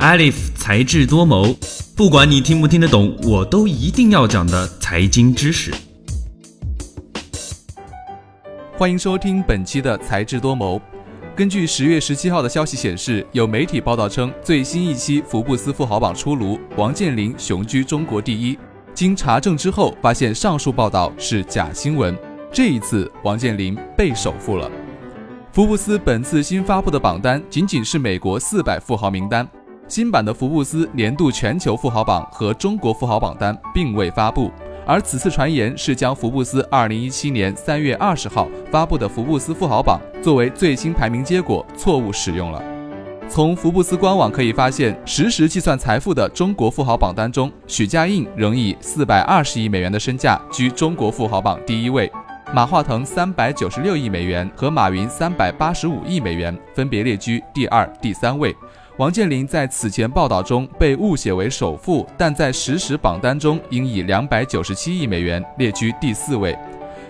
Alif 才智多谋，不管你听不听得懂，我都一定要讲的财经知识。欢迎收听本期的才智多谋。根据十月十七号的消息显示，有媒体报道称，最新一期福布斯富豪榜出炉，王健林雄居中国第一。经查证之后，发现上述报道是假新闻。这一次，王健林被首富了。福布斯本次新发布的榜单仅仅是美国四百富豪名单，新版的福布斯年度全球富豪榜和中国富豪榜单并未发布。而此次传言是将福布斯二零一七年三月二十号发布的福布斯富豪榜作为最新排名结果错误使用了。从福布斯官网可以发现，实时计算财富的中国富豪榜单中，许家印仍以四百二十亿美元的身价居中国富豪榜第一位。马化腾三百九十六亿美元和马云三百八十五亿美元分别列居第二、第三位。王健林在此前报道中被误写为首富，但在实时榜单中应以两百九十七亿美元列居第四位。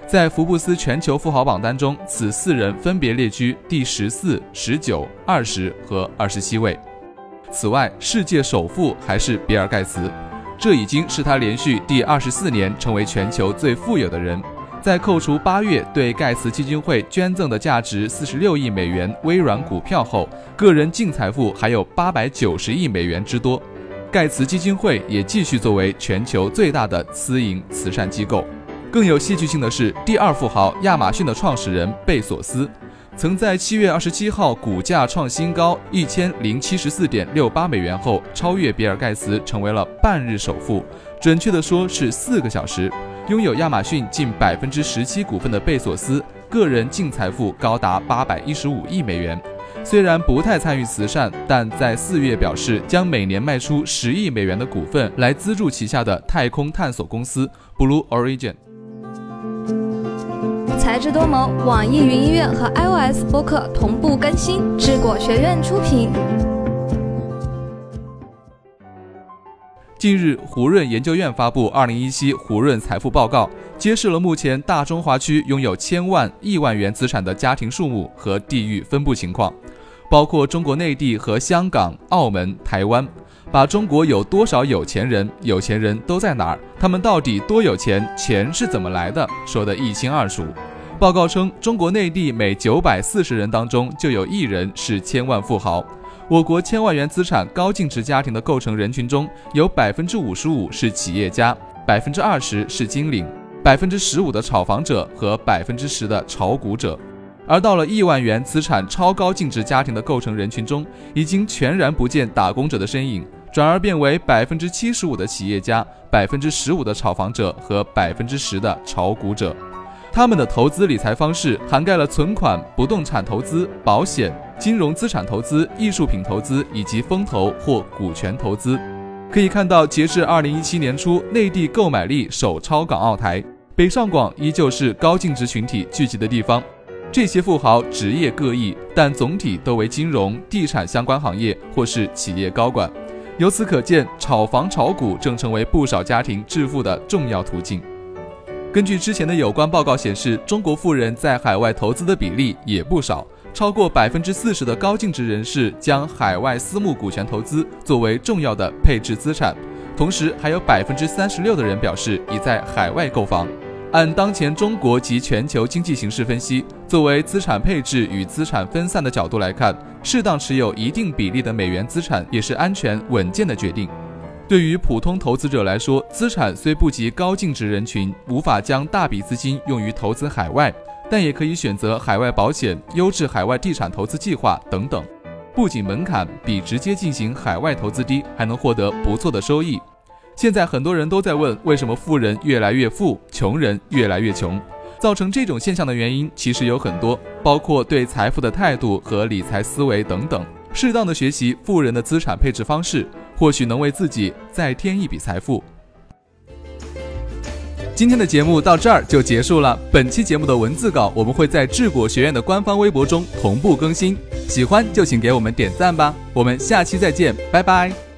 在福布斯全球富豪榜单中，此四人分别列居第十四、十九、二十和二十七位。此外，世界首富还是比尔·盖茨，这已经是他连续第二十四年成为全球最富有的人。在扣除八月对盖茨基金会捐赠的价值四十六亿美元微软股票后，个人净财富还有八百九十亿美元之多。盖茨基金会也继续作为全球最大的私营慈善机构。更有戏剧性的是，第二富豪亚马逊的创始人贝索斯，曾在七月二十七号股价创新高一千零七十四点六八美元后，超越比尔盖茨，成为了半日首富。准确的说是四个小时。拥有亚马逊近百分之十七股份的贝索斯，个人净财富高达八百一十五亿美元。虽然不太参与慈善，但在四月表示将每年卖出十亿美元的股份来资助旗下的太空探索公司 Blue Origin。才智多谋，网易云音乐和 iOS 播客同步更新，智果学院出品。近日，胡润研究院发布《二零一七胡润财富报告》，揭示了目前大中华区拥有千万亿万元资产的家庭数目和地域分布情况，包括中国内地和香港、澳门、台湾，把中国有多少有钱人、有钱人都在哪儿，他们到底多有钱，钱是怎么来的，说得一清二楚。报告称，中国内地每九百四十人当中就有一人是千万富豪。我国千万元资产高净值家庭的构成人群中，有百分之五十五是企业家，百分之二十是金领，百分之十五的炒房者和百分之十的炒股者。而到了亿万元资产超高净值家庭的构成人群中，已经全然不见打工者的身影，转而变为百分之七十五的企业家，百分之十五的炒房者和百分之十的炒股者。他们的投资理财方式涵盖了存款、不动产投资、保险、金融资产投资、艺术品投资以及风投或股权投资。可以看到，截至二零一七年初，内地购买力首超港澳台，北上广依旧是高净值群体聚集的地方。这些富豪职业各异，但总体都为金融、地产相关行业或是企业高管。由此可见，炒房炒股正成为不少家庭致富的重要途径。根据之前的有关报告显示，中国富人在海外投资的比例也不少，超过百分之四十的高净值人士将海外私募股权投资作为重要的配置资产，同时还有百分之三十六的人表示已在海外购房。按当前中国及全球经济形势分析，作为资产配置与资产分散的角度来看，适当持有一定比例的美元资产也是安全稳健的决定。对于普通投资者来说，资产虽不及高净值人群，无法将大笔资金用于投资海外，但也可以选择海外保险、优质海外地产投资计划等等。不仅门槛比直接进行海外投资低，还能获得不错的收益。现在很多人都在问，为什么富人越来越富，穷人越来越穷？造成这种现象的原因其实有很多，包括对财富的态度和理财思维等等。适当的学习富人的资产配置方式。或许能为自己再添一笔财富。今天的节目到这儿就结束了。本期节目的文字稿我们会在智果学院的官方微博中同步更新，喜欢就请给我们点赞吧。我们下期再见，拜拜。